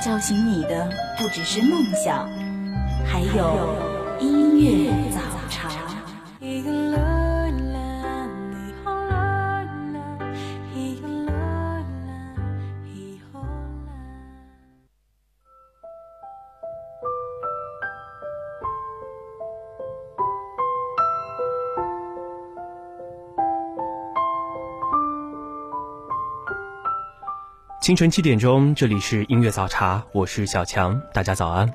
叫醒你的不只是梦想，还有音乐早茶。清晨七点钟，这里是音乐早茶，我是小强，大家早安。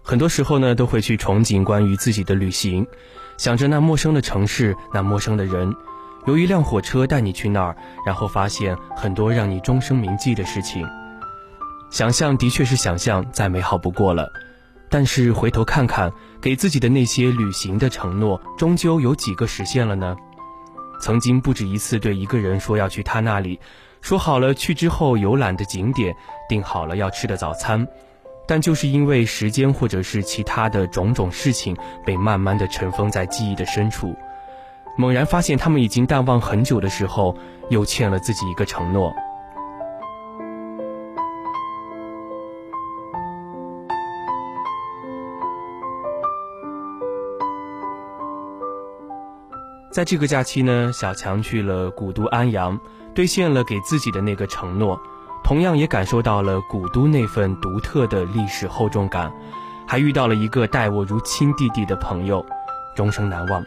很多时候呢，都会去憧憬关于自己的旅行，想着那陌生的城市，那陌生的人，由一辆火车带你去那儿，然后发现很多让你终生铭记的事情。想象的确是想象，再美好不过了。但是回头看看，给自己的那些旅行的承诺，终究有几个实现了呢？曾经不止一次对一个人说要去他那里，说好了去之后游览的景点，订好了要吃的早餐，但就是因为时间或者是其他的种种事情，被慢慢的尘封在记忆的深处。猛然发现他们已经淡忘很久的时候，又欠了自己一个承诺。在这个假期呢，小强去了古都安阳，兑现了给自己的那个承诺，同样也感受到了古都那份独特的历史厚重感，还遇到了一个待我如亲弟弟的朋友，终生难忘。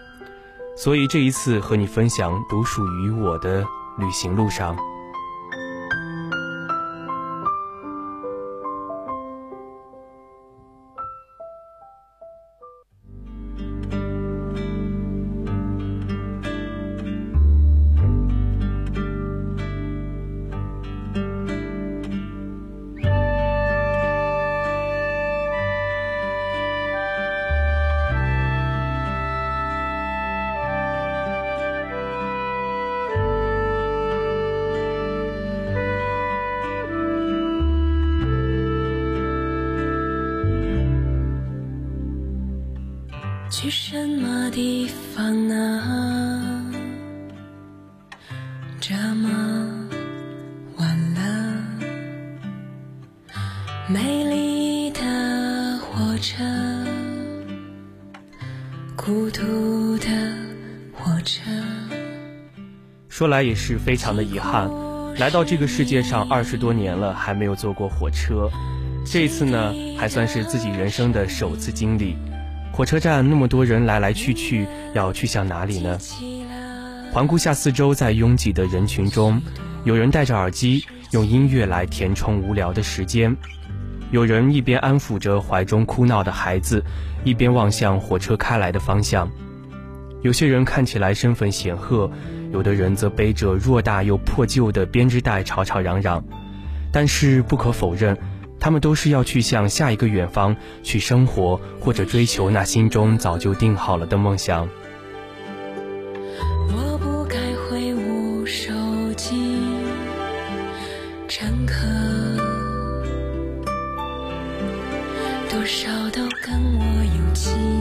所以这一次和你分享独属于我的旅行路上。孤独的火车。说来也是非常的遗憾，来到这个世界上二十多年了，还没有坐过火车。这一次呢，还算是自己人生的首次经历。火车站那么多人来来去去，要去向哪里呢？环顾下四周，在拥挤的人群中，有人戴着耳机，用音乐来填充无聊的时间；有人一边安抚着怀中哭闹的孩子，一边望向火车开来的方向；有些人看起来身份显赫，有的人则背着偌大又破旧的编织袋，吵吵嚷嚷。但是不可否认。他们都是要去向下一个远方去生活，或者追求那心中早就定好了的梦想。多少都跟我有情。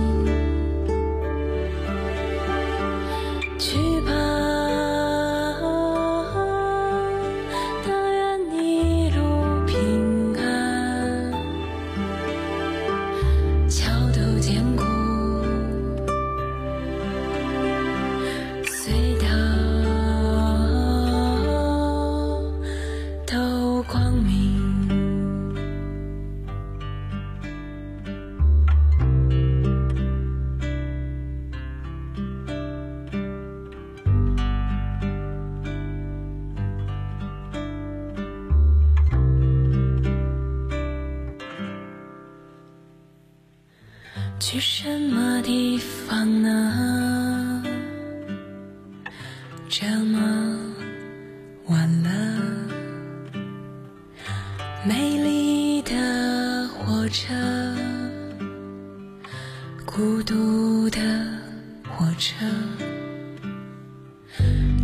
美丽的火车，孤独的火车，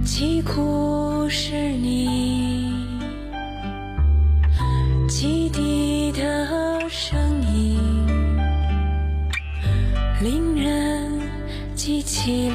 凄苦是你汽笛的声音，令人记起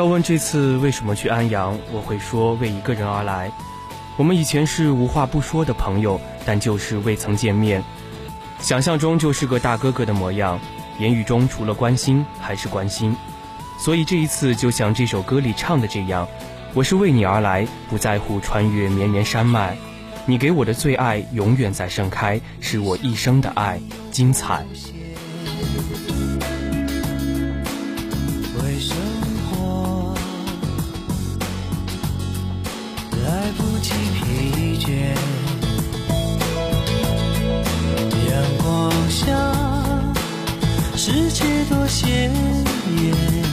要问这次为什么去安阳，我会说为一个人而来。我们以前是无话不说的朋友，但就是未曾见面。想象中就是个大哥哥的模样，言语中除了关心还是关心。所以这一次就像这首歌里唱的这样，我是为你而来，不在乎穿越绵绵山脉。你给我的最爱永远在盛开，是我一生的爱，精彩。为生活阳光下世界多鲜艳，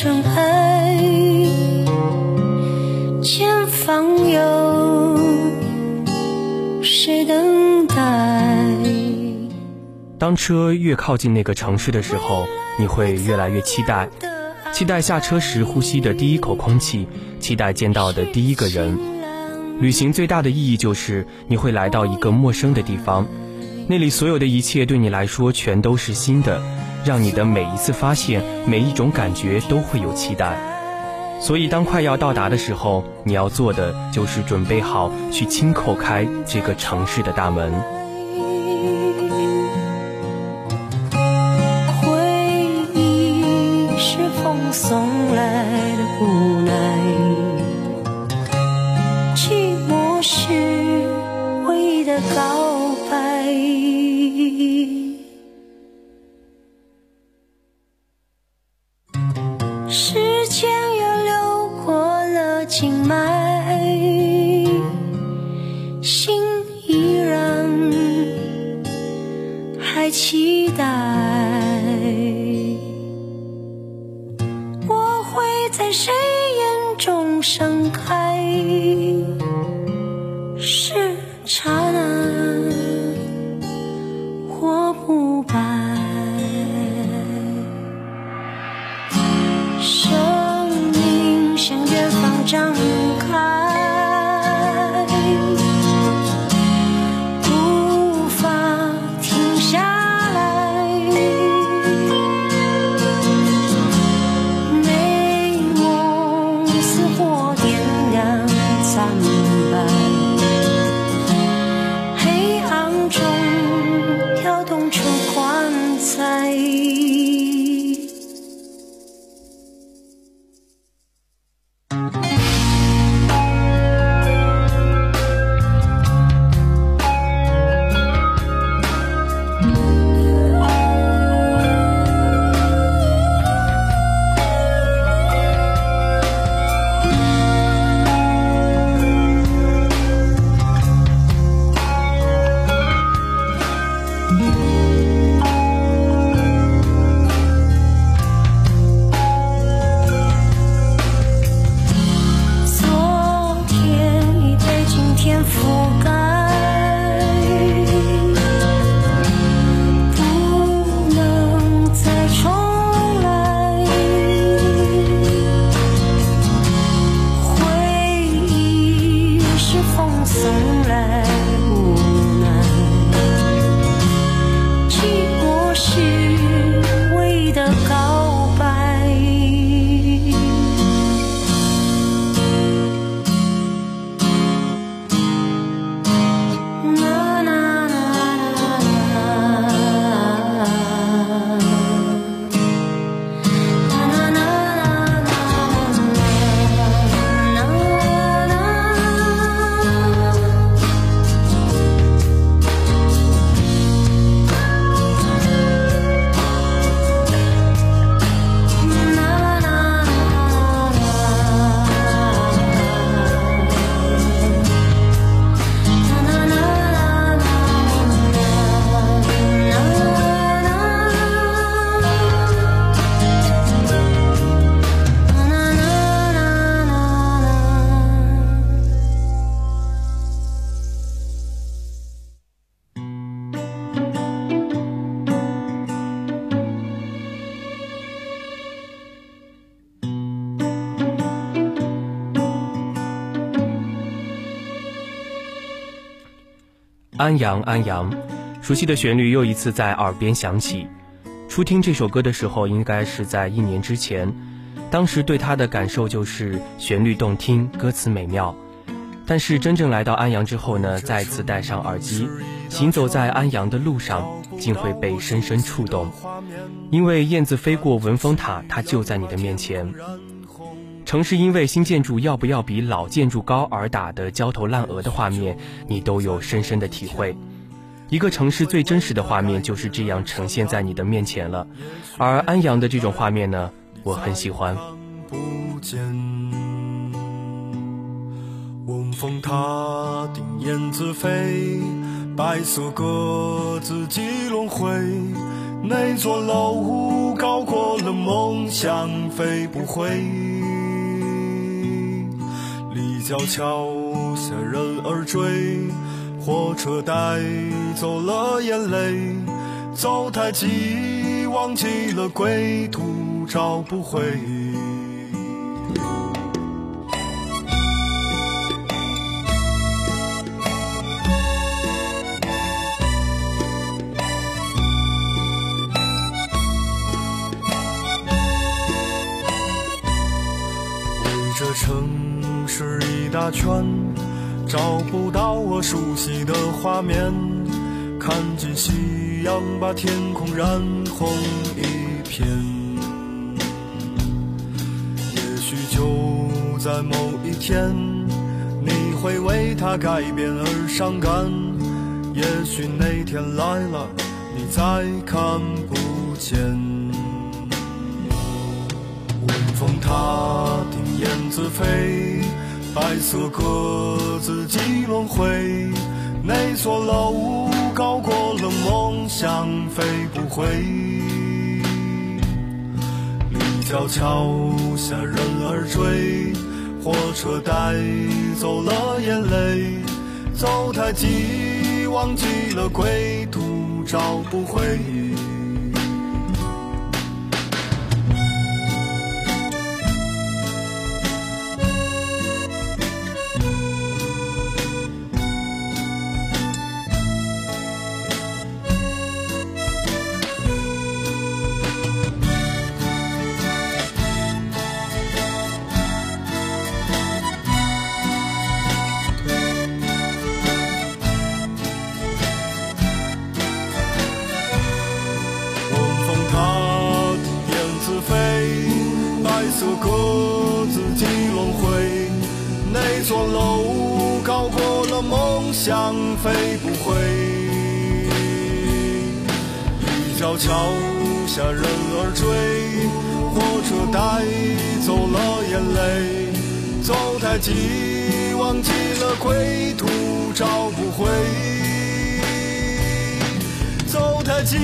深海，前方有谁等待？当车越靠近那个城市的时候，你会越来越期待，期待下车时呼吸的第一口空气，期待见到的第一个人。旅行最大的意义就是你会来到一个陌生的地方，那里所有的一切对你来说全都是新的，让你的每一次发现、每一种感觉都会有期待。所以，当快要到达的时候，你要做的就是准备好去轻叩开这个城市的大门。安阳，安阳，熟悉的旋律又一次在耳边响起。初听这首歌的时候，应该是在一年之前，当时对它的感受就是旋律动听，歌词美妙。但是真正来到安阳之后呢，再次戴上耳机，行走在安阳的路上，竟会被深深触动。因为燕子飞过文峰塔，它就在你的面前。城市因为新建筑要不要比老建筑高而打得焦头烂额的画面，你都有深深的体会。一个城市最真实的画面就是这样呈现在你的面前了。而安阳的这种画面呢，我很喜欢。闻风塔顶燕子飞，白色鸽子几轮回，那座楼高过。了梦想飞不回。立交桥下人儿追，火车带走了眼泪，走太急忘记了归途找不回。圈，找不到我熟悉的画面。看见夕阳把天空染红一片。也许就在某一天，你会为它改变而伤感。也许那天来了，你再看不见。风踏听燕子飞，白色鸽子几轮回。那座楼高过了梦想飞不回。立交桥下人儿追，火车带走了眼泪。走太急忘记了归途找不回。下人儿追，火车带走了眼泪。走太急忘记了归途找不回。走太急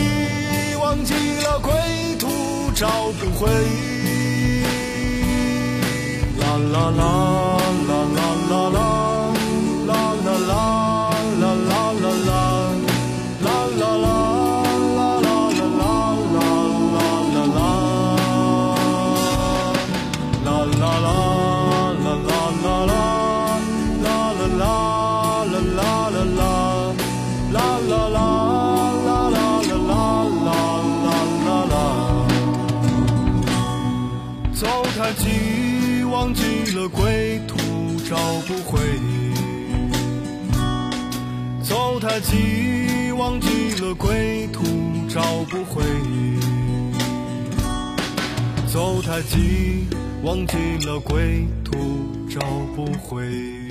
忘记了归途找不回。啦啦啦啦啦啦啦走太急，忘记了归途找不回。走太急，忘记了归途找不回。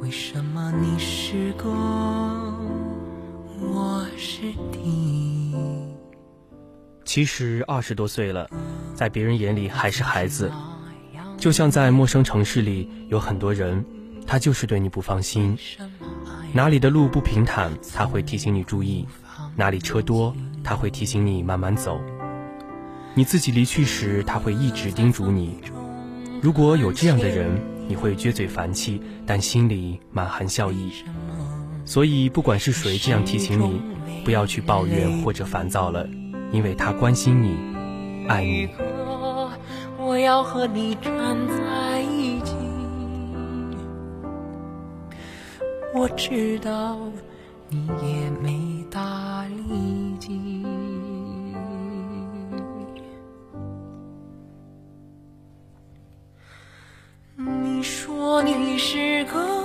为什么你是光，我是敌？其实二十多岁了，在别人眼里还是孩子。就像在陌生城市里有很多人，他就是对你不放心。哪里的路不平坦，他会提醒你注意；哪里车多，他会提醒你慢慢走。你自己离去时，他会一直叮嘱你。如果有这样的人，你会撅嘴烦气，但心里满含笑意。所以，不管是谁这样提醒你，不要去抱怨或者烦躁了，因为他关心你，爱你。我要和你站在一起，我知道你也没大力气。是故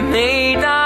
每当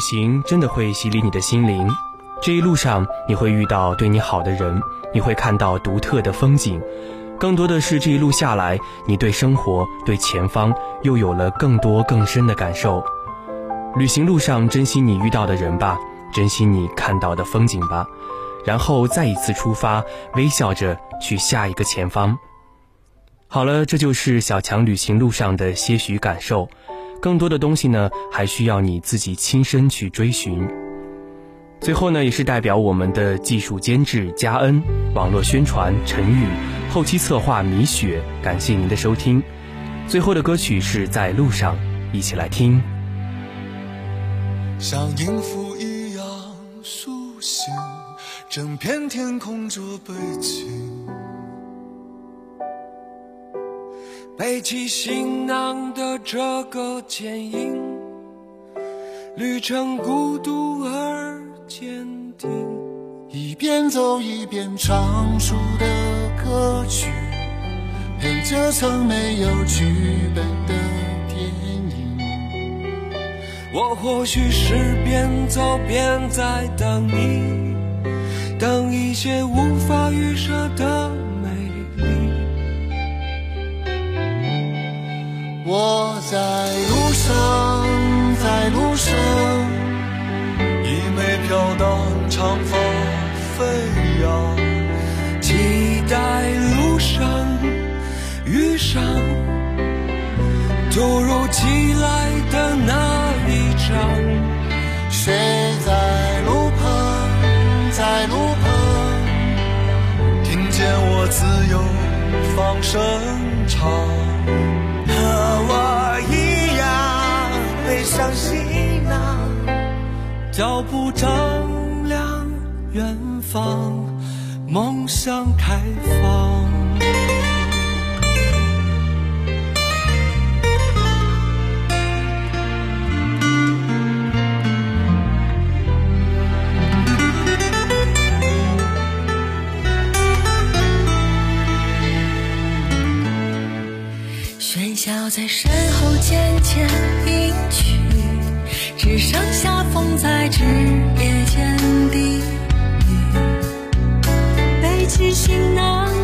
行真的会洗礼你的心灵，这一路上你会遇到对你好的人，你会看到独特的风景，更多的是这一路下来，你对生活、对前方又有了更多更深的感受。旅行路上珍惜你遇到的人吧，珍惜你看到的风景吧，然后再一次出发，微笑着去下一个前方。好了，这就是小强旅行路上的些许感受。更多的东西呢，还需要你自己亲身去追寻。最后呢，也是代表我们的技术监制嘉恩、网络宣传陈宇、后期策划米雪，感谢您的收听。最后的歌曲是在路上，一起来听。像音符一样苏醒，整片天空做背景。背起行囊的这个剪影，旅程孤独而坚定。一边走一边唱出的歌曲，配着曾没有剧本的电影。我或许是边走边在等你，等一些无法预设的我在路上，在路上，一枚飘荡长发飞扬，期待路上遇上突如其来的那一场。谁在路旁，在路旁，听见我自由放声唱，我一样背上行囊，脚步丈量远方，梦想开放。飘在身后渐渐隐去只剩下风在枝叶间低语背起行囊